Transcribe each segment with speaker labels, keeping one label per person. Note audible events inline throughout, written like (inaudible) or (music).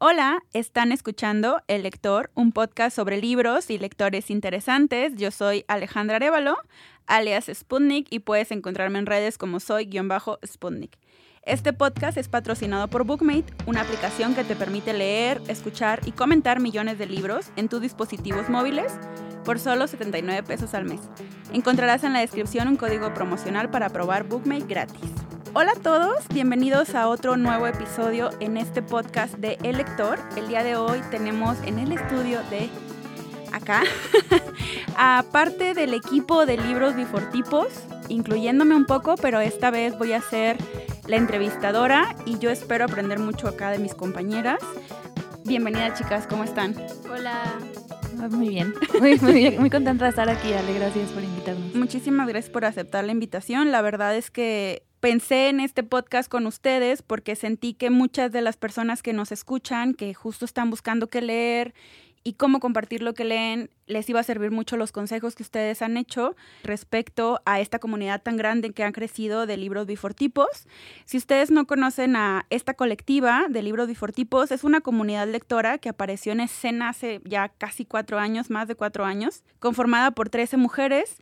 Speaker 1: Hola, están escuchando El Lector, un podcast sobre libros y lectores interesantes. Yo soy Alejandra Arevalo, alias Sputnik, y puedes encontrarme en redes como soy-sputnik. Este podcast es patrocinado por Bookmate, una aplicación que te permite leer, escuchar y comentar millones de libros en tus dispositivos móviles por solo 79 pesos al mes. Encontrarás en la descripción un código promocional para probar Bookmate gratis. Hola a todos, bienvenidos a otro nuevo episodio en este podcast de El Lector. El día de hoy tenemos en el estudio de acá, (laughs) aparte del equipo de libros bifortipos, incluyéndome un poco, pero esta vez voy a ser la entrevistadora y yo espero aprender mucho acá de mis compañeras. Bienvenidas chicas, ¿cómo están?
Speaker 2: Hola.
Speaker 3: Muy bien, (laughs) muy, muy, muy contenta de estar aquí, Ale, gracias por invitarnos.
Speaker 1: Muchísimas gracias por aceptar la invitación. La verdad es que pensé en este podcast con ustedes porque sentí que muchas de las personas que nos escuchan, que justo están buscando qué leer y cómo compartir lo que leen, les iba a servir mucho los consejos que ustedes han hecho respecto a esta comunidad tan grande que han crecido de libros bifortipos. Si ustedes no conocen a esta colectiva de libros bifortipos, es una comunidad lectora que apareció en escena hace ya casi cuatro años, más de cuatro años, conformada por 13 mujeres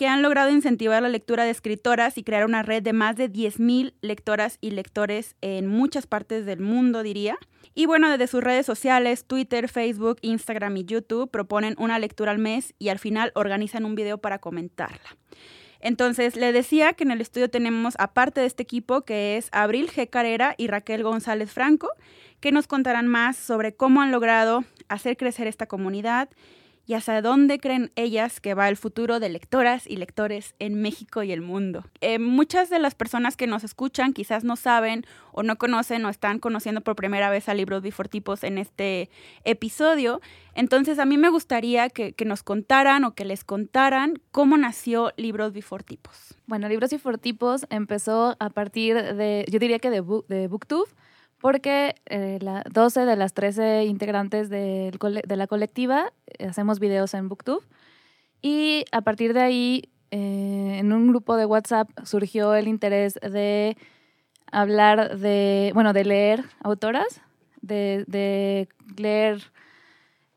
Speaker 1: que han logrado incentivar la lectura de escritoras y crear una red de más de 10.000 lectoras y lectores en muchas partes del mundo, diría. Y bueno, desde sus redes sociales, Twitter, Facebook, Instagram y YouTube, proponen una lectura al mes y al final organizan un video para comentarla. Entonces, le decía que en el estudio tenemos, aparte de este equipo, que es Abril G. Carrera y Raquel González Franco, que nos contarán más sobre cómo han logrado hacer crecer esta comunidad y hacia dónde creen ellas que va el futuro de lectoras y lectores en México y el mundo. Eh, muchas de las personas que nos escuchan quizás no saben o no conocen o están conociendo por primera vez a Libros Bifortipos en este episodio. Entonces a mí me gustaría que, nos contaran o que les contaran cómo nació Libros Bifortipos.
Speaker 3: Bueno, Libros Bifortipos empezó a partir de, yo diría que de, de Booktube porque eh, la, 12 de las 13 integrantes de la colectiva eh, hacemos videos en Booktube. Y a partir de ahí eh, en un grupo de WhatsApp surgió el interés de hablar de, bueno, de leer autoras, de, leer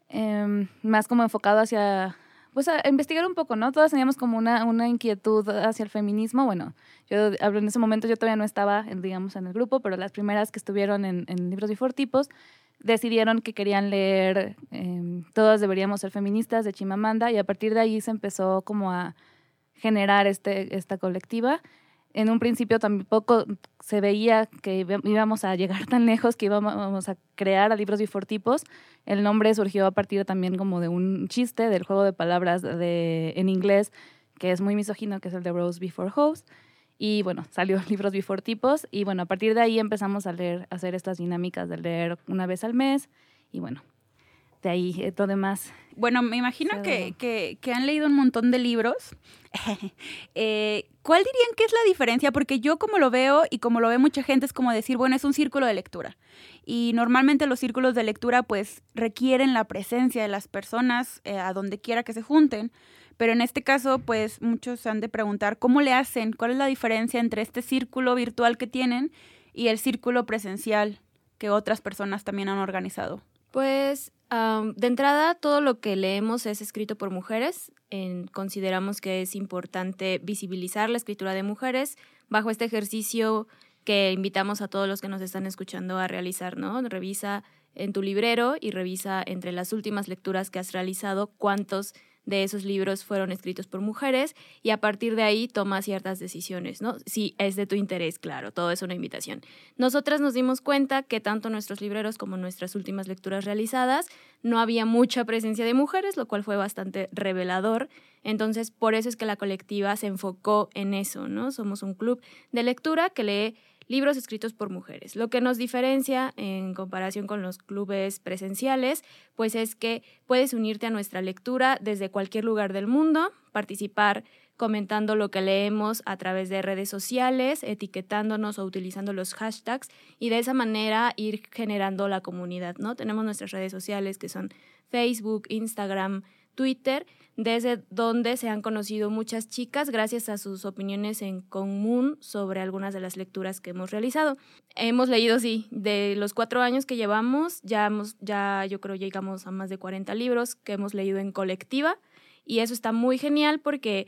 Speaker 3: em, más como enfocado hacia pues a investigar un poco, ¿no? Todas teníamos como una, una inquietud hacia el feminismo. Bueno, yo hablo en ese momento, yo todavía no estaba, en, digamos, en el grupo, pero las primeras que estuvieron en, en libros y fortipos decidieron que querían leer eh, Todas deberíamos ser feministas de Chimamanda y a partir de ahí se empezó como a generar este, esta colectiva en un principio tampoco se veía que íbamos a llegar (laughs) tan lejos, que íbamos a crear a libros bifortipos. El nombre surgió a partir también como de un chiste del juego de palabras de, en inglés, que es muy misógino, que es el de Rose Before House. Y bueno, salió (laughs) libros bifortipos y bueno, a partir de ahí empezamos a leer, a hacer estas dinámicas de leer una vez al mes y bueno, de ahí eh, todo demás.
Speaker 1: Bueno, me imagino que, que, han leído un montón de libros. (laughs) eh, ¿Cuál dirían que es la diferencia? Porque yo como lo veo y como lo ve mucha gente es como decir, bueno, es un círculo de lectura. Y normalmente los círculos de lectura pues requieren la presencia de las personas eh, a donde quiera que se junten. Pero en este caso pues muchos han de preguntar, ¿cómo le hacen? ¿Cuál es la diferencia entre este círculo virtual que tienen y el círculo presencial que otras personas también han organizado?
Speaker 2: Pues de entrada, todo lo que leemos es escrito por mujeres. consideramos que es importante visibilizar la escritura de mujeres bajo este ejercicio que invitamos a todos los que nos están escuchando a realizar, ¿no? Revisa en tu librero y revisa entre las últimas lecturas que has realizado cuántos de esos libros fueron escritos por mujeres y a partir de ahí toma ciertas decisiones, ¿no? Si es de tu interés, claro, todo es una invitación. Nosotras nos dimos cuenta que tanto nuestros libreros como nuestras últimas lecturas realizadas no había mucha presencia de mujeres, lo cual fue bastante revelador. Entonces, por eso es que la colectiva se enfocó en eso, ¿no? Somos un club de lectura que lee libros escritos por mujeres. Lo que nos diferencia en comparación con los clubes presenciales, pues es que puedes unirte a nuestra lectura desde cualquier lugar del mundo, participar comentando lo que leemos a través de redes sociales, etiquetándonos o utilizando los hashtags y de esa manera ir generando la comunidad, ¿no? Tenemos nuestras redes sociales que son Facebook, Instagram, Twitter, desde donde se han conocido muchas chicas gracias a sus opiniones en común sobre algunas de las lecturas que hemos realizado. Hemos leído, sí, de los cuatro años que llevamos, ya, hemos, ya yo creo llegamos a más de 40 libros que hemos leído en colectiva y eso está muy genial porque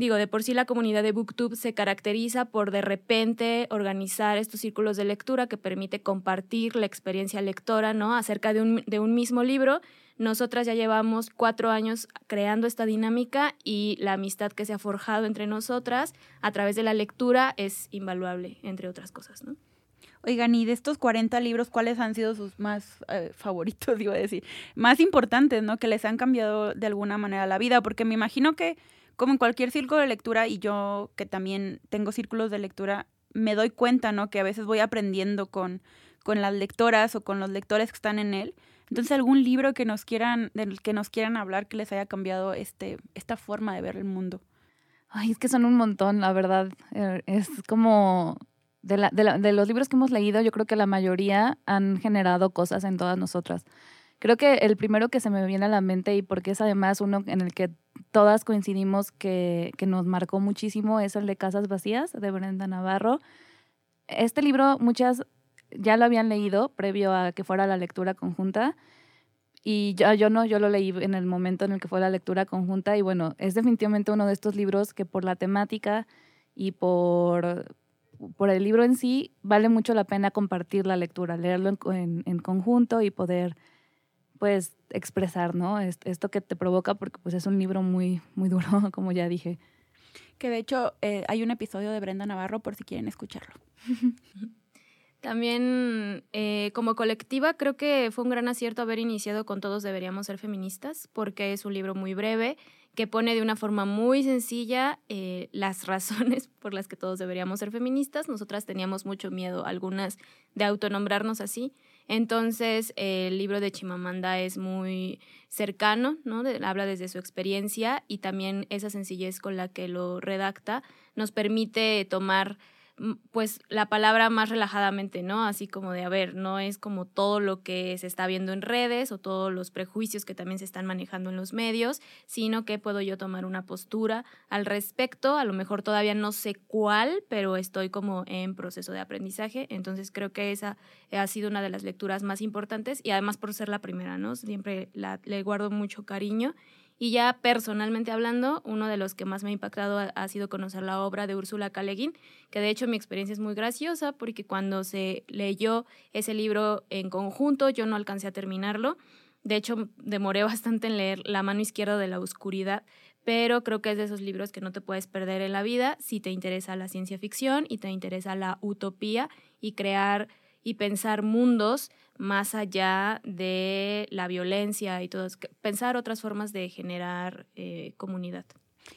Speaker 2: Digo, de por sí la comunidad de Booktube se caracteriza por de repente organizar estos círculos de lectura que permite compartir la experiencia lectora, ¿no? Acerca de un, de un mismo libro. Nosotras ya llevamos cuatro años creando esta dinámica y la amistad que se ha forjado entre nosotras a través de la lectura es invaluable, entre otras cosas, ¿no?
Speaker 1: Oigan, y de estos 40 libros, ¿cuáles han sido sus más eh, favoritos, (laughs) digo a decir? Más importantes, ¿no? Que les han cambiado de alguna manera la vida, porque me imagino que como en cualquier círculo de lectura, y yo que también tengo círculos de lectura, me doy cuenta, ¿no? Que a veces voy aprendiendo con, con las lectoras o con los lectores que están en él. Entonces, algún libro que nos quieran, del que nos quieran hablar que les haya cambiado este, esta forma de ver el mundo.
Speaker 3: Ay, es que son un montón, la verdad. Eh, es como de, la, de, los libros que hemos leído, yo creo que la mayoría han generado cosas en todas nosotras. Creo que el primero que se me viene a la mente y porque es además uno en el que todas coincidimos que, que nos marcó muchísimo es el de Casas Vacías de Brenda Navarro. Este libro muchas ya lo habían leído previo a que fuera la lectura conjunta y yo, yo no, yo lo leí en el momento en el que fue la lectura conjunta y bueno, es definitivamente uno de estos libros que por la temática y por, por el libro en sí vale mucho la pena compartir la lectura, leerlo en, en, en conjunto y poder pues expresar, ¿no? Esto que te provoca porque pues es un libro muy, muy duro, (laughs) como ya dije.
Speaker 1: Que de hecho eh, hay un episodio de Brenda Navarro por si quieren escucharlo. (laughs)
Speaker 2: También eh, como colectiva creo que fue un gran acierto haber iniciado con Todos deberíamos ser feministas porque es un libro muy breve que pone de una forma muy sencilla eh, las (laughs) razones por las que todos deberíamos ser feministas. Nosotras teníamos mucho miedo, algunas, de autonombrarnos así. Entonces, el libro de Chimamanda es muy cercano, ¿no? habla desde su experiencia y también esa sencillez con la que lo redacta nos permite tomar pues la palabra más relajadamente, ¿no? Así como de, a ver, no es como todo lo que se está viendo en redes o todos los prejuicios que también se están manejando en los medios, sino que puedo yo tomar una postura al respecto, a lo mejor todavía no sé cuál, pero estoy como en proceso de aprendizaje, entonces creo que esa ha sido una de las lecturas más importantes y además por ser la primera, ¿no? Siempre la, le guardo mucho cariño y ya personalmente hablando, uno de los que más me ha impactado ha, sido conocer la obra de Úrsula K. que de hecho mi experiencia es muy graciosa porque cuando se leyó ese libro en conjunto, yo no alcancé a terminarlo. De hecho, demoré (laughs) bastante en leer La mano izquierda de la oscuridad, pero creo que es de esos libros que no te puedes perder en la vida si te interesa la ciencia ficción y te interesa la utopía y crear y pensar mundos más allá de la violencia y todo, pensar otras formas de generar eh, comunidad.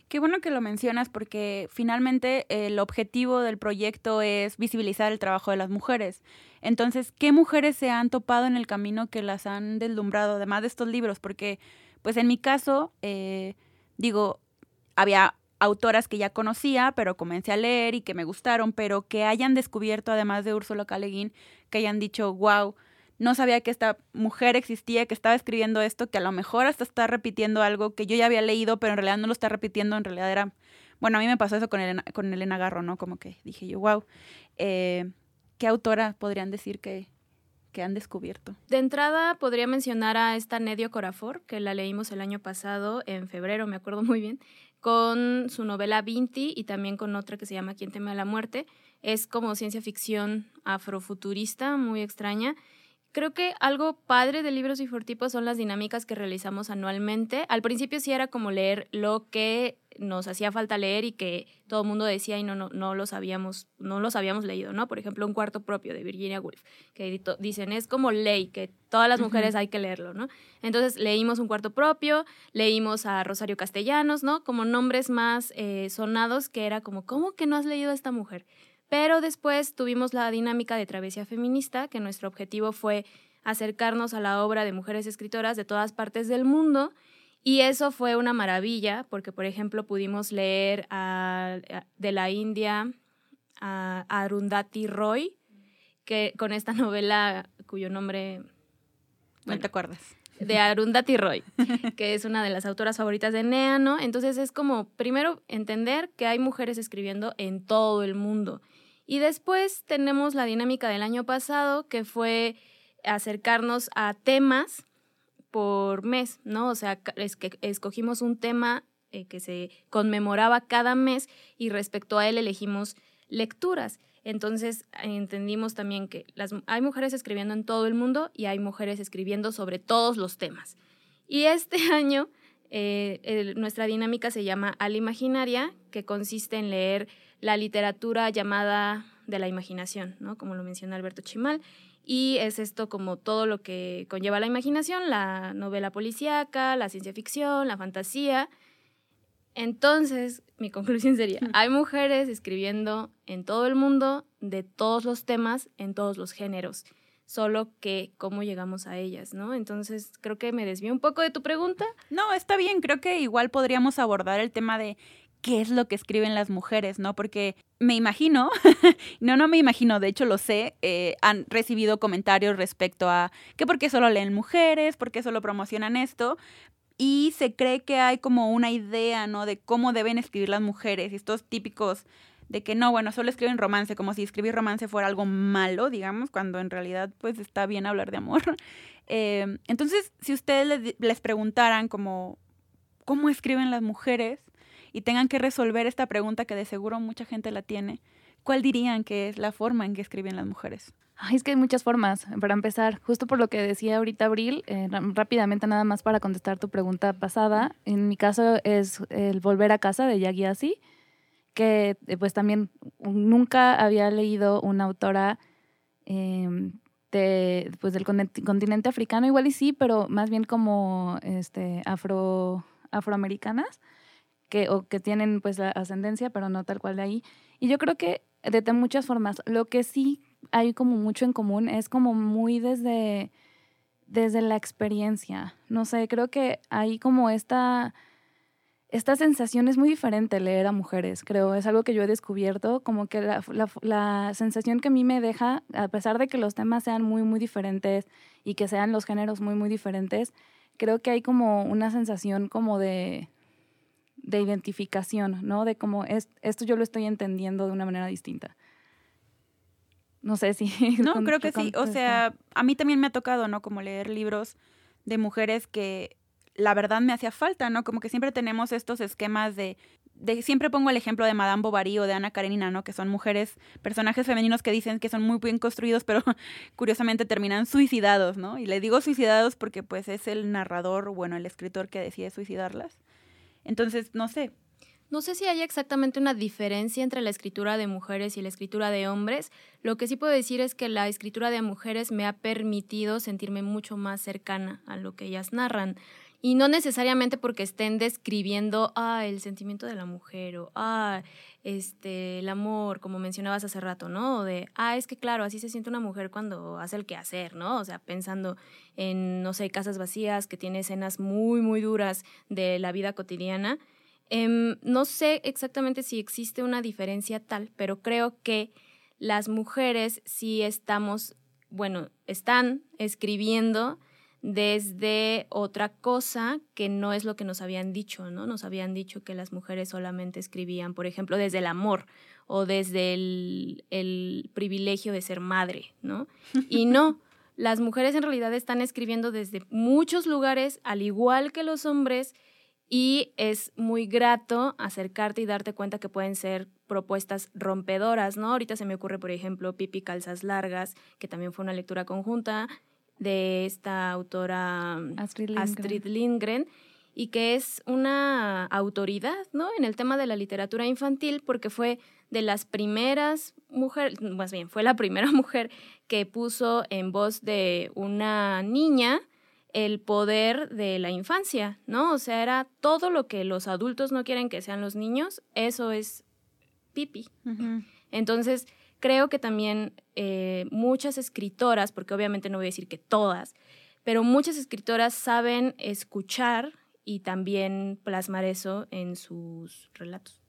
Speaker 1: Qué bueno que lo mencionas porque finalmente el objetivo del proyecto es visibilizar el trabajo de las mujeres. Entonces, ¿qué mujeres se han topado en el camino que las han deslumbrado, además de estos libros? Porque, pues en mi caso, eh, digo, había autoras que ya conocía, pero comencé a leer y que me gustaron, pero que hayan descubierto, además de Úrsula K. que hayan dicho, wow, no sabía que esta mujer existía, que estaba escribiendo esto, que a lo mejor hasta está repitiendo algo que yo ya había leído, pero en realidad no lo está repitiendo, en realidad era... Bueno, a mí me pasó eso con Elena, con Elena Garro, ¿no? Como que dije yo, wow, eh, ¿qué autora podrían decir que, que han descubierto?
Speaker 2: De entrada podría mencionar a esta Nedio Corafor, que la leímos el año pasado, en febrero, me acuerdo muy bien, con su novela Vinti y también con otra que se llama Quien teme a la muerte. Es como ciencia ficción afrofuturista, muy extraña. Creo que algo padre de libros y fortipos son las dinámicas que realizamos anualmente. Al principio sí era como leer lo que nos hacía falta leer y que todo el mundo decía y no, no, no los habíamos, no los habíamos leído, ¿no? Por ejemplo, Un cuarto propio de Virginia Woolf, que dicen es como ley, que todas las mujeres hay que leerlo, ¿no? Entonces leímos Un cuarto propio, leímos a Rosario Castellanos, ¿no? Como nombres más eh, sonados que era como, ¿cómo que no has leído a esta mujer? Pero después tuvimos la dinámica de Travesía Feminista, que nuestro objetivo fue acercarnos a la obra de mujeres escritoras de todas partes del mundo Y eso fue una maravilla, porque por ejemplo pudimos leer de la India a Arundhati Roy, que con esta novela cuyo nombre...
Speaker 1: no te acuerdas.
Speaker 2: De Arundhati Roy, que es una de las autoras favoritas de Nea, ¿no? Entonces es como, primero, entender que hay mujeres escribiendo en todo el mundo. Y después tenemos la dinámica del año pasado, que fue acercarnos a temas por mes, ¿no? O sea, es que escogimos un tema eh, que se conmemoraba cada mes y respecto a él elegimos lecturas. Entonces entendimos también que hay mujeres escribiendo en todo el mundo y hay mujeres escribiendo sobre todos los temas. Y este (laughs) año eh, nuestra dinámica se llama Al Imaginaria, que consiste en leer la literatura llamada de la imaginación, ¿no? como lo menciona Alberto Chimal. Y es esto como todo lo que conlleva la imaginación, la novela policíaca, la ciencia ficción, la fantasía. Entonces, mi conclusión sería, (laughs) hay mujeres escribiendo en todo el mundo de todos los temas, en todos los géneros, solo que cómo llegamos a ellas, ¿no? Entonces, creo que me desvío un poco de tu pregunta.
Speaker 1: No, está bien, creo que igual podríamos abordar el tema de qué es lo que escriben las mujeres, ¿no? Porque me imagino, (laughs) no, no me imagino, de hecho lo sé, eh, han recibido comentarios respecto a que por qué solo leen mujeres, por qué solo promocionan esto, y se cree que hay como una idea, ¿no? De cómo deben escribir las mujeres estos típicos de que no, bueno, solo escriben romance, como si escribir romance fuera algo malo, digamos, cuando en realidad pues está bien hablar de amor. (laughs) Eh, entonces, si ustedes les, preguntaran como, ¿cómo escriben las mujeres? Y tengan que resolver esta pregunta que de seguro mucha gente la tiene, ¿cuál dirían que es la forma en que escriben las mujeres?
Speaker 3: Ay, es que hay muchas formas. Para empezar, justo por lo que decía ahorita Abril, eh, rápidamente nada más para contestar tu pregunta pasada. En mi caso es el Volver a casa de Yagi Asi, que eh, pues también nunca había leído una autora em, de, pues, del continente africano, igual y sí, pero más bien como este, afro, afroamericanas, o que tienen pues la ascendencia, pero no tal cual de ahí. Y yo creo que de muchas formas. Lo que sí hay como mucho en común, es como muy desde, desde la experiencia. No sé, creo que hay como esta, esta sensación es muy diferente leer a mujeres, creo, es algo que yo he descubierto, como que la, la, sensación que a mí me deja, a pesar de que los temas sean muy, muy diferentes y que sean los géneros muy, muy diferentes, creo que hay como una sensación como de, de identificación, ¿no? De cómo es, esto yo lo estoy entendiendo de una manera distinta. No sé si... (laughs)
Speaker 1: No, creo que sí. O sea, a mí también me ha tocado, ¿no? Como leer libros de mujeres que la verdad me hacía falta, ¿no? Como que siempre tenemos estos esquemas de, de siempre pongo el ejemplo de Madame Bovary o de Ana Karenina, ¿no? Que son mujeres, personajes femeninos que dicen que son muy bien construidos, (laughs) pero curiosamente terminan suicidados, ¿no? Y le digo suicidados porque pues es el narrador, bueno, el escritor que decide suicidarlas. Entonces, no sé,
Speaker 2: no sé si hay exactamente una diferencia entre la escritura de mujeres y la escritura de hombres. Lo que sí puedo decir es que la escritura de mujeres me ha permitido sentirme mucho más cercana a lo que ellas narran. Y no necesariamente porque estén describiendo ah, el sentimiento de la mujer o ah, este, el amor, como mencionabas hace rato, ¿no? O de, ah, es que claro, así se siente una mujer cuando hace el quehacer, ¿no? O sea, pensando en, no sé, casas vacías, que tiene escenas muy, muy duras de la vida cotidiana Em, no sé exactamente si existe una diferencia tal, pero creo que las mujeres sí estamos, bueno, están escribiendo desde otra cosa que no es lo que nos habían dicho, ¿no? Nos habían dicho que las mujeres solamente escribían, por ejemplo, desde el amor o desde el, el privilegio de ser madre, ¿no? (laughs) Y no, las mujeres en realidad están escribiendo desde muchos lugares, al igual que los hombres, y es muy grato acercarte y darte cuenta que pueden ser propuestas rompedoras, ¿no? Ahorita se me ocurre, por ejemplo, Pipi Calzas Largas, que también fue una lectura conjunta de esta autora Astrid Lindgren. y que es una autoridad, ¿no? En el tema de la literatura infantil, porque fue de las primeras mujeres, más bien, fue la primera (laughs) mujer que puso en voz de una niña el poder de la infancia, ¿no? O sea, era todo lo que los adultos no quieren que sean los niños, eso es pipi. Entonces, creo que también eh, muchas escritoras, porque obviamente no voy a decir que todas, pero muchas escritoras saben escuchar y también plasmar eso en sus relatos.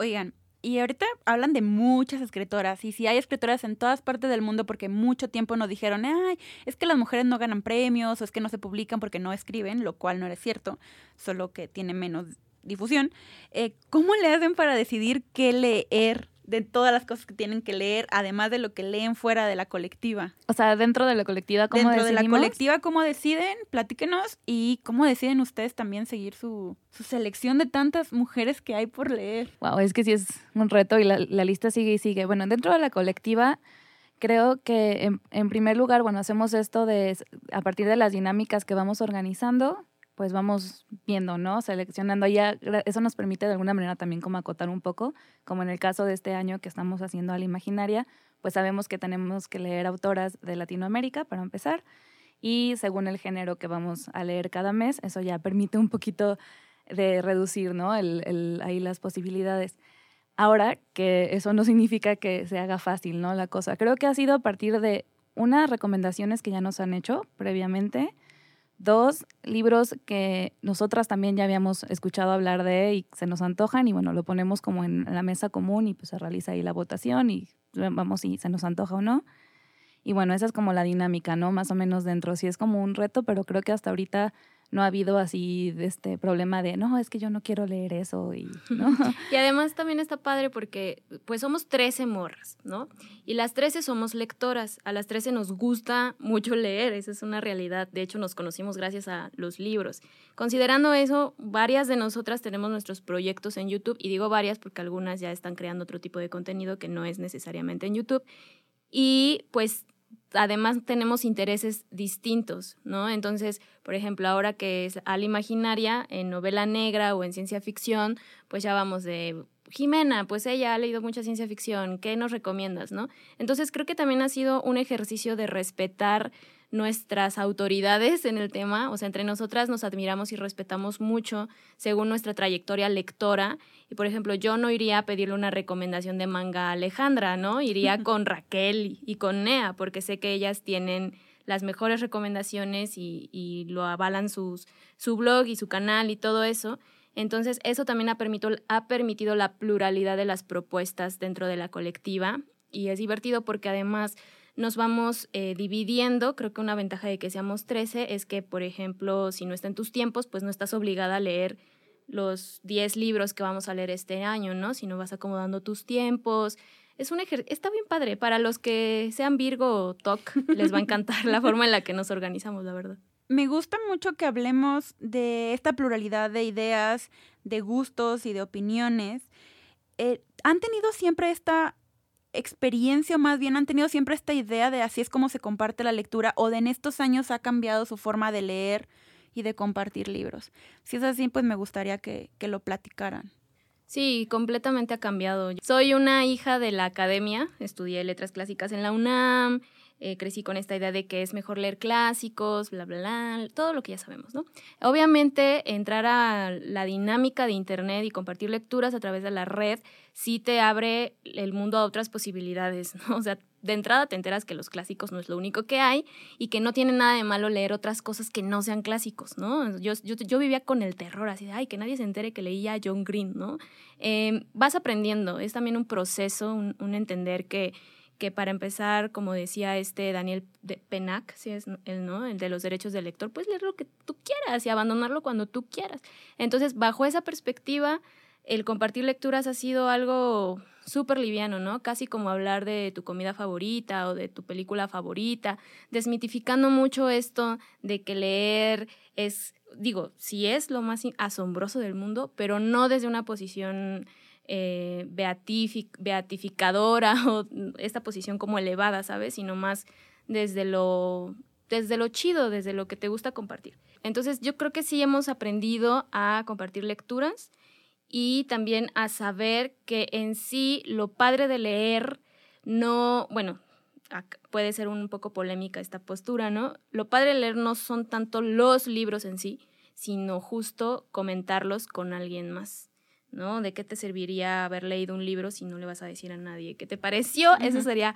Speaker 1: Oigan, y ahorita hablan de muchas escritoras, y si hay escritoras en todas partes del mundo porque mucho tiempo nos dijeron, ay, es que las mujeres no ganan premios o es que no se publican porque no escriben, lo cual no es cierto, solo que tiene menos difusión. Eh, ¿Cómo le hacen para decidir qué leer de todas las cosas que tienen que leer, además de lo que leen fuera de la colectiva.
Speaker 3: O sea, dentro de la colectiva, ¿cómo
Speaker 1: Dentro de la colectiva, ¿cómo deciden? Platíquenos y cómo deciden ustedes también seguir su, su, selección de tantas mujeres que hay por leer.
Speaker 3: Wow, es que sí es un reto y la, la lista sigue y sigue. Bueno, dentro de la colectiva, creo que en, en primer lugar, bueno, hacemos esto de a partir de las dinámicas que vamos organizando, pues vamos viendo, ¿no? Seleccionando ya, eso nos permite de alguna manera también como acotar un poco, como en el caso de este año que estamos haciendo a la imaginaria, pues sabemos que tenemos que leer autoras de Latinoamérica para empezar y según el género que vamos a leer cada mes, eso ya permite un poquito de reducir, ¿no? El, el, ahí las posibilidades. Ahora, que eso no significa que se haga fácil, ¿no? La cosa. Creo que ha sido a partir de unas recomendaciones que ya nos han hecho previamente, Dos, libros que nosotras también ya habíamos escuchado hablar de y se nos antojan y bueno, lo ponemos como en la mesa común y pues se realiza ahí la votación y vamos si se nos antoja o no. Y bueno, esa es como la dinámica, ¿no? Más o menos dentro. Sí es como un reto, pero creo que hasta ahorita no ha habido así de este problema de, no, es que yo no quiero leer eso. Y, (laughs) ¿no? (laughs)
Speaker 2: y además también está padre porque pues somos 13 morras, ¿no? Y las 13 somos lectoras. A las 13 nos gusta mucho (laughs) leer, esa es una realidad. De hecho, nos conocimos gracias a los libros. Considerando eso, varias de nosotras tenemos nuestros proyectos en YouTube, y digo varias porque algunas ya están creando otro tipo de contenido que no es necesariamente en YouTube. Y pues además tenemos intereses distintos, ¿no? Entonces, por ejemplo, ahora que es Al Imaginaria, en novela negra o en ciencia ficción, pues ya vamos de Jimena, pues ella ha leído mucha ciencia ficción, ¿qué nos recomiendas, no? Entonces, creo que también ha sido un ejercicio de respetar nuestras autoridades en el tema, o sea, entre nosotras nos admiramos y respetamos mucho según nuestra trayectoria lectora. Y por ejemplo, yo no iría a pedirle una recomendación de manga a Alejandra, ¿no? Iría (laughs) con Raquel y con Nea, porque sé que ellas tienen las mejores recomendaciones y, y lo avalan sus, su blog y su canal y todo eso. Entonces, eso también ha permitido, ha permitido la pluralidad de las propuestas dentro de la colectiva y es divertido porque además nos vamos eh, dividiendo. Creo que una ventaja de que seamos 13 es que, por ejemplo, si no está en tus tiempos, pues no estás obligada a leer los 10 libros que vamos a leer este año, ¿no? Si no vas acomodando tus tiempos. Es un está bien padre. Para los que sean Virgo o TOC, les va a encantar (laughs) la forma en la que nos organizamos, la verdad.
Speaker 1: Me gusta mucho que hablemos de esta pluralidad de ideas, de gustos y de opiniones. Eh, ¿Han tenido siempre esta experiencia o más bien han tenido siempre esta idea de así es como se comparte la lectura o de en estos años ha cambiado su forma de leer y de compartir libros. Si es así, pues me gustaría que, que lo platicaran.
Speaker 2: Sí, completamente ha cambiado. Soy una hija de la academia, estudié letras clásicas en la UNAM, eh, crecí con esta idea de que es mejor leer clásicos, bla, bla, bla, todo lo que ya sabemos, ¿no? Obviamente, entrar a la dinámica de Internet y compartir lecturas a través de la red sí te abre el mundo a otras posibilidades, ¿no? O sea, de entrada te enteras que los clásicos no es lo único que hay y que no tiene nada de malo leer otras cosas que no sean clásicos, ¿no? Yo, yo, yo vivía con el terror, así de, ay, que nadie se entere que leía a John Green, ¿no? Eh, vas aprendiendo, es también un proceso, un entender que que para empezar, como decía este Daniel Penac, si es el no, el de los derechos del lector, pues leer lo que tú quieras y abandonarlo cuando tú quieras. Entonces, bajo esa perspectiva, el compartir lecturas ha sido algo súper liviano, ¿no? Casi como hablar de tu comida favorita o de tu película favorita, desmitificando mucho esto de que leer es, digo, sí es lo más asombroso del mundo, pero no desde una posición eh, beatificadora (laughs) o esta posición como elevada, ¿sabes? Sino más desde lo, desde lo chido, desde lo que te gusta compartir. Entonces yo creo que sí hemos aprendido a compartir lecturas y también a saber que en sí lo padre de leer no, bueno, puede ser un poco polémica esta postura, ¿no? Lo padre de leer no son tanto los libros en sí, sino justo comentarlos con alguien más. ¿No? ¿De qué te serviría haber leído un libro si no le vas a decir a nadie qué te pareció? Eso sería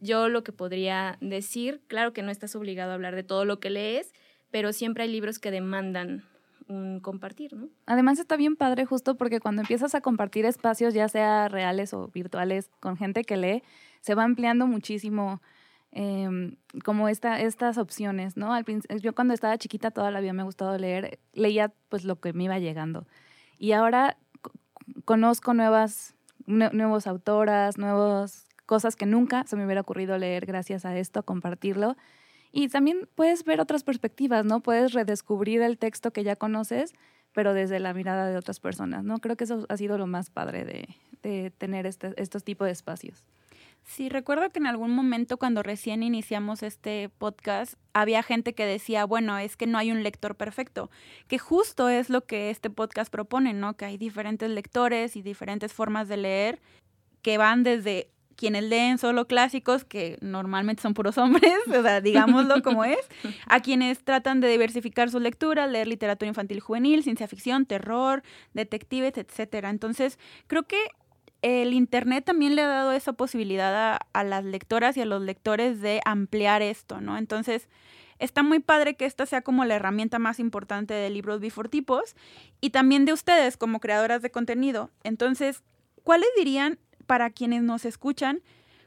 Speaker 2: yo lo que podría decir. Claro que no estás obligado a hablar de todo lo que lees, pero siempre hay libros que demandan un compartir, ¿no?
Speaker 3: Además está bien padre justo porque cuando empiezas a compartir espacios, ya sea reales o virtuales, con gente que lee, se va ampliando muchísimo em, como esta, estas opciones, ¿no? Al, yo cuando estaba chiquita toda la vida me ha gustado leer, leía pues lo que me iba llegando. Y ahora conozco nuevas, nuevos autoras, nuevas cosas que nunca se me hubiera ocurrido leer gracias a esto, compartirlo. Y también puedes ver otras perspectivas, ¿no? Puedes redescubrir el texto que ya conoces, pero desde la mirada de otras personas, ¿no? Creo que eso ha sido lo más padre de, de tener este, estos tipos de espacios.
Speaker 1: Sí, recuerdo que en algún momento cuando recién iniciamos este podcast, había gente que decía, bueno, es que no hay un lector perfecto, que justo es lo que este podcast propone, ¿no? Que hay diferentes lectores y diferentes formas de leer que van desde quienes leen solo clásicos, que normalmente son puros (laughs) hombres, o sea, digámoslo como (laughs) es, a quienes tratan de diversificar su lectura, leer literatura infantil juvenil, ciencia ficción, terror, detectives, etcétera. Entonces, creo que el Internet también le ha dado esa posibilidad a, las lectoras y a los lectores de ampliar esto, ¿no? Entonces, está muy padre que esta sea como la herramienta más importante de libros bifortipos y también de ustedes como creadoras de contenido. Entonces, ¿cuáles dirían para quienes nos escuchan?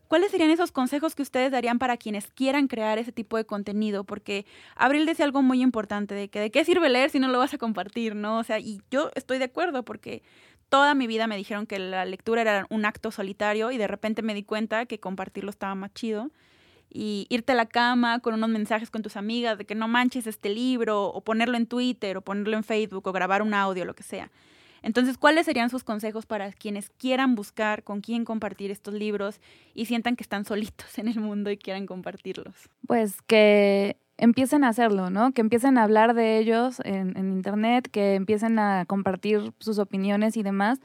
Speaker 1: ¿Cuáles serían esos consejos que ustedes darían para quienes quieran crear ese tipo de contenido? Porque Abril decía algo muy importante de que de qué sirve leer si no lo vas a compartir, ¿no? O sea, y yo estoy de acuerdo porque toda mi vida me dijeron que la lectura era un acto solitario y de repente me di cuenta que compartirlo estaba más chido. Y irte a la cama con unos mensajes con tus amigas de que no manches este libro, o ponerlo en Twitter, o ponerlo en Facebook, o grabar un audio, lo que sea. Entonces, ¿cuáles serían sus consejos para quienes quieran buscar con quién compartir estos libros y sientan que están solitos en el mundo y quieran compartirlos?
Speaker 3: Pues que empiecen a hacerlo, ¿no? Que empiecen a hablar de ellos en, internet, que empiecen a compartir sus opiniones y demás,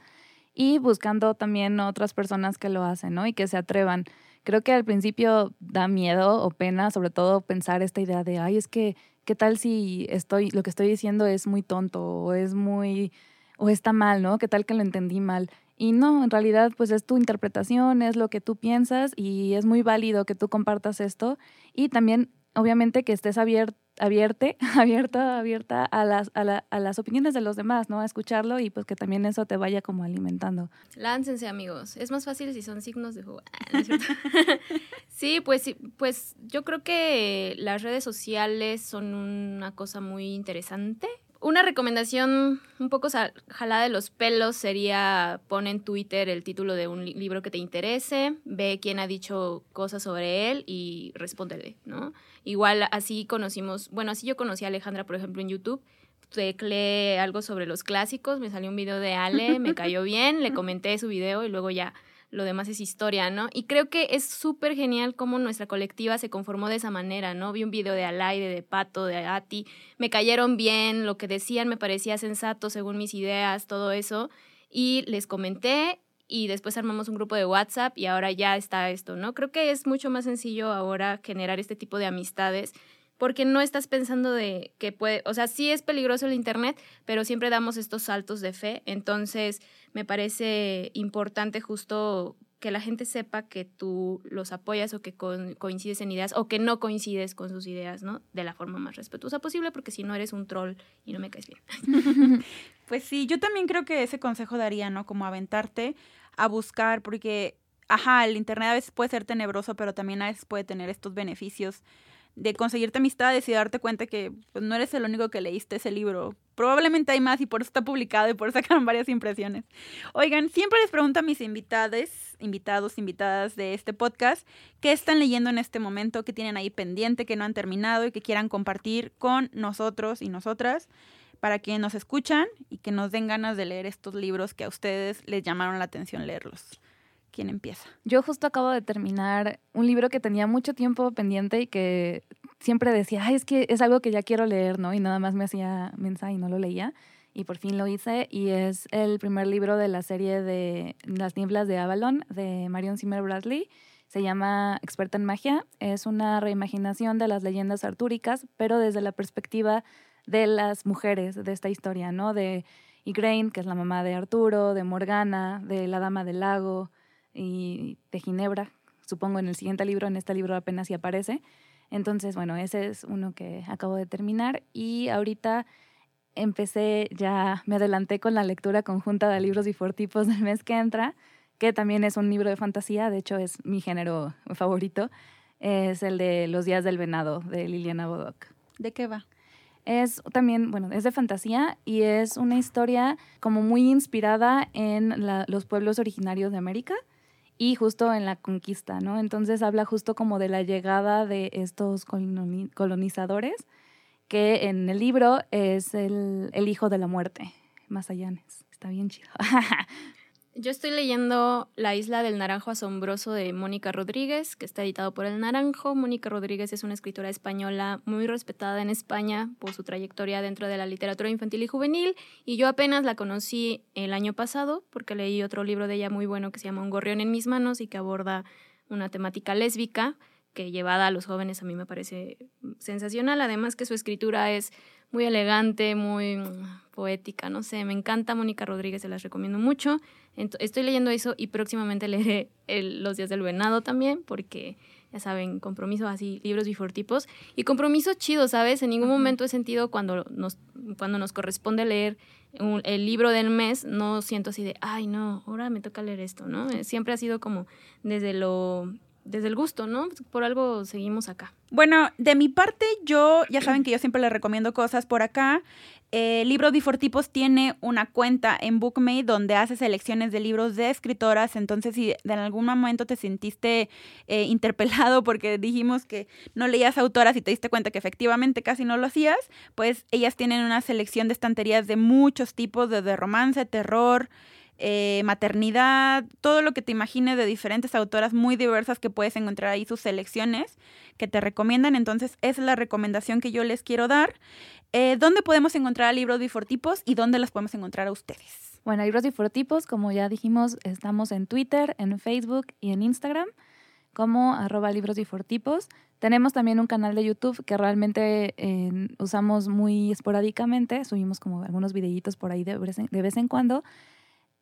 Speaker 3: y buscando también otras personas que lo hacen, ¿no? Y que se atrevan. Creo que al principio da miedo o pena, sobre todo pensar esta idea de, ay, es que, ¿qué tal si estoy, lo que estoy diciendo es muy tonto o es muy, o está mal, ¿no? ¿Qué tal que lo entendí mal? Y no, en realidad pues es tu interpretación, es lo que tú piensas y es muy válido que tú compartas esto y también obviamente que estés abierto abierte, (laughs) abierta, abierta a las, a, la, a, las opiniones de los demás, ¿no? A escucharlo y pues que también eso te vaya como alimentando.
Speaker 2: Láncense, amigos. Es más fácil si son signos de juego. (laughs) (laughs) sí, pues, pues yo creo que las redes sociales son una cosa muy interesante una recomendación un poco jalada de los pelos sería pon en Twitter el título de un libro que te interese, ve quién ha dicho cosas sobre él y respóndele, ¿no? Igual así conocimos, bueno, así yo conocí a Alejandra, por ejemplo, en YouTube. Tecleé algo sobre los clásicos, me salió un video de Ale, me (laughs) cayó bien, le comenté su video y luego ya lo demás es historia, ¿no? Y creo que es súper genial cómo nuestra colectiva se conformó de esa manera, ¿no? Vi un video de Alaide, de Pato, de Ati, me cayeron bien, lo que decían me parecía sensato según mis ideas, todo eso, y les comenté y después armamos un grupo de WhatsApp y ahora ya está esto, ¿no? Creo que es mucho más sencillo ahora generar este tipo de amistades porque no estás pensando de que puede, o sea, sí es peligroso el Internet, pero siempre damos estos saltos de fe, entonces me parece importante justo que la gente sepa que tú los apoyas o que coincides en ideas o que no coincides con sus ideas, ¿no? De la forma más respetuosa posible, porque si no eres un troll y no me caes
Speaker 1: bien. (laughs) pues sí, yo también creo que ese consejo daría, ¿no? Como aventarte a buscar, porque, ajá, el Internet a veces puede ser tenebroso, pero también a veces puede tener estos beneficios de conseguirte amistades y darte cuenta que pues, no eres el único que leíste ese libro. Probablemente hay más y por eso está publicado y por eso (laughs) sacaron varias impresiones. Oigan, siempre les pregunto a mis invitadas, invitados, invitadas de este podcast, qué están leyendo en este momento, qué tienen ahí pendiente, que no han terminado y que quieran compartir con nosotros y nosotras para que nos escuchan y que nos den ganas de leer estos libros que a ustedes les llamaron la atención leerlos. ¿Quién empieza?
Speaker 3: Yo justo acabo de terminar un libro que tenía mucho tiempo pendiente y que siempre decía, ay, es que es algo que ya quiero leer, ¿no? Y nada más me hacía mensaje y no lo leía. Y por fin lo hice y es el primer libro de la serie de Las nieblas de Avalon de Marion Zimmer Bradley. Se llama Experta en Magia. Es una reimaginación de las leyendas artúricas, pero desde la perspectiva de las mujeres de esta historia, ¿no? De Igraine, que es la mamá de Arturo, de Morgana, de la Dama del Lago, y de Ginebra, supongo en el siguiente libro, en este libro apenas si aparece. Entonces, bueno, ese es uno que acabo de terminar y ahorita empecé ya, me adelanté con la lectura conjunta de libros y fortipos del mes que entra, que también es un libro de fantasía, de hecho es mi género favorito, es el de Los días del venado de Liliana Bodoc.
Speaker 1: ¿De qué va?
Speaker 3: Es también, bueno, es de fantasía y es una historia como muy inspirada en los pueblos originarios de América y justo en la conquista, ¿no? Entonces habla justo como de la llegada de estos colonizadores, que en el libro es el, el hijo de la muerte, Masallanes. Está bien chido. (laughs)
Speaker 2: Yo estoy leyendo La isla del naranjo asombroso de Mónica Rodríguez, que está editado por El Naranjo. Mónica Rodríguez es una escritora española muy respetada en España por su trayectoria dentro de la literatura infantil y juvenil, y yo apenas la conocí el año pasado porque leí otro libro de ella muy bueno que se llama Un gorrión en mis manos y que aborda una temática lésbica que llevada a los jóvenes a mí me parece sensacional, además que su escritura es muy elegante, muy poética, no sé, me encanta Mónica Rodríguez, se las recomiendo mucho. Estoy leyendo eso y próximamente (laughs) leeré Los días del venado también, porque ya saben, compromiso así, libros bifortipos. Y compromiso chido, ¿sabes? En ningún momento he sentido cuando nos, cuando nos corresponde leer el libro del mes, no siento así de, ay, no, ahora me toca leer esto, ¿no? Siempre ha sido como desde lo desde el gusto, ¿no? Por algo seguimos acá.
Speaker 1: Bueno, de mi parte, yo, ya saben que yo siempre les recomiendo cosas por acá. Eh, Libros Bifortipos tiene una cuenta en Bookmate donde hace selecciones de libros de escritoras. Entonces, si en algún momento te sentiste eh, interpelado porque dijimos que no leías autoras y te diste cuenta que efectivamente casi no lo hacías, pues ellas tienen una selección de estanterías de muchos tipos, desde romance, terror, eh, maternidad, todo lo que te imagines de diferentes autoras muy diversas que puedes encontrar ahí sus selecciones que te recomiendan. Entonces, esa es la recomendación que yo les quiero dar. Eh, ¿Dónde podemos encontrar libros bifortipos y dónde los podemos encontrar a ustedes?
Speaker 3: Bueno, libros bifortipos, como ya dijimos, estamos en Twitter, en Facebook y en Instagram como arroba libros bifortipos. Tenemos también un canal de YouTube que realmente eh, usamos muy esporádicamente, subimos como algunos videitos por ahí de vez en cuando.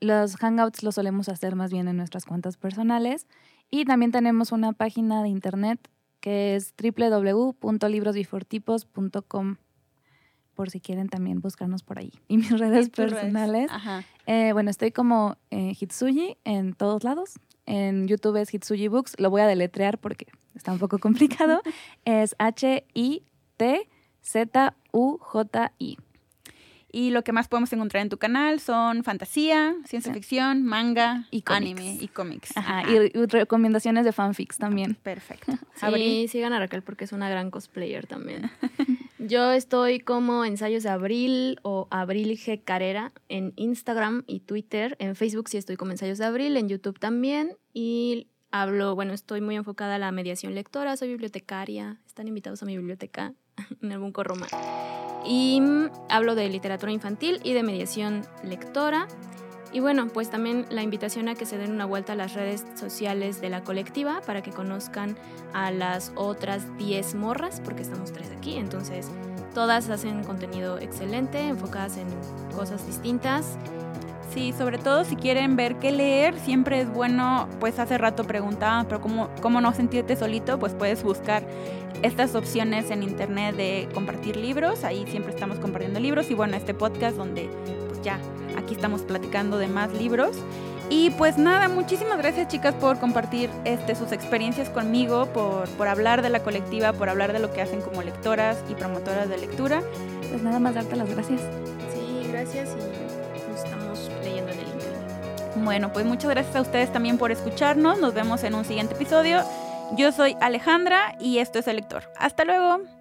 Speaker 3: Los hangouts los solemos hacer más bien en nuestras cuentas personales y también tenemos una página de internet que es www.librosbifortipos.com por si quieren también buscarnos por ahí. Y mis (laughs) redes personales. Eh, bueno, estoy como eh, Hitsuji en todos lados. En YouTube es Hitsuji Books. Lo voy a deletrear porque está un poco complicado. (laughs) es H-I-T-Z-U-J-I.
Speaker 1: Y lo que más podemos encontrar en tu canal son fantasía, ciencia ficción, manga, y anime y cómics.
Speaker 3: Y, recomendaciones de fanfics también.
Speaker 1: Perfecto. (laughs)
Speaker 2: Sí, sigan a Raquel porque es una gran cosplayer también. (laughs) Yo estoy como Ensayos de Abril o Abril G. Carrera en Instagram y Twitter. En Facebook sí estoy como Ensayos de Abril, en YouTube también. Y hablo, bueno, estoy muy enfocada a la mediación lectora, soy bibliotecaria. Están invitados a mi biblioteca (laughs) en algún Roma. Y hablo de literatura infantil y de mediación lectora. Y bueno, pues también la invitación a que se den una vuelta a las redes sociales de la colectiva para que conozcan a las otras 10 morras, porque estamos tres aquí, entonces todas hacen contenido excelente, enfocadas en cosas distintas
Speaker 1: Sí, sobre todo si quieren ver qué leer, siempre es bueno, pues hace rato preguntaban, pero cómo, cómo no sentirte solito, pues puedes buscar estas opciones en internet de compartir libros, ahí siempre estamos compartiendo libros y bueno, este podcast donde pues ya aquí estamos platicando de más libros. Y pues nada, muchísimas gracias chicas por compartir este, sus experiencias conmigo, por, por hablar de la colectiva, por hablar de lo que hacen como lectoras y promotoras de lectura.
Speaker 3: Pues nada más darte las gracias.
Speaker 2: Sí, gracias y
Speaker 1: bueno, pues muchas gracias a ustedes también por escucharnos. Nos vemos en un siguiente episodio. Yo soy Alejandra y esto es El Lector. Hasta luego.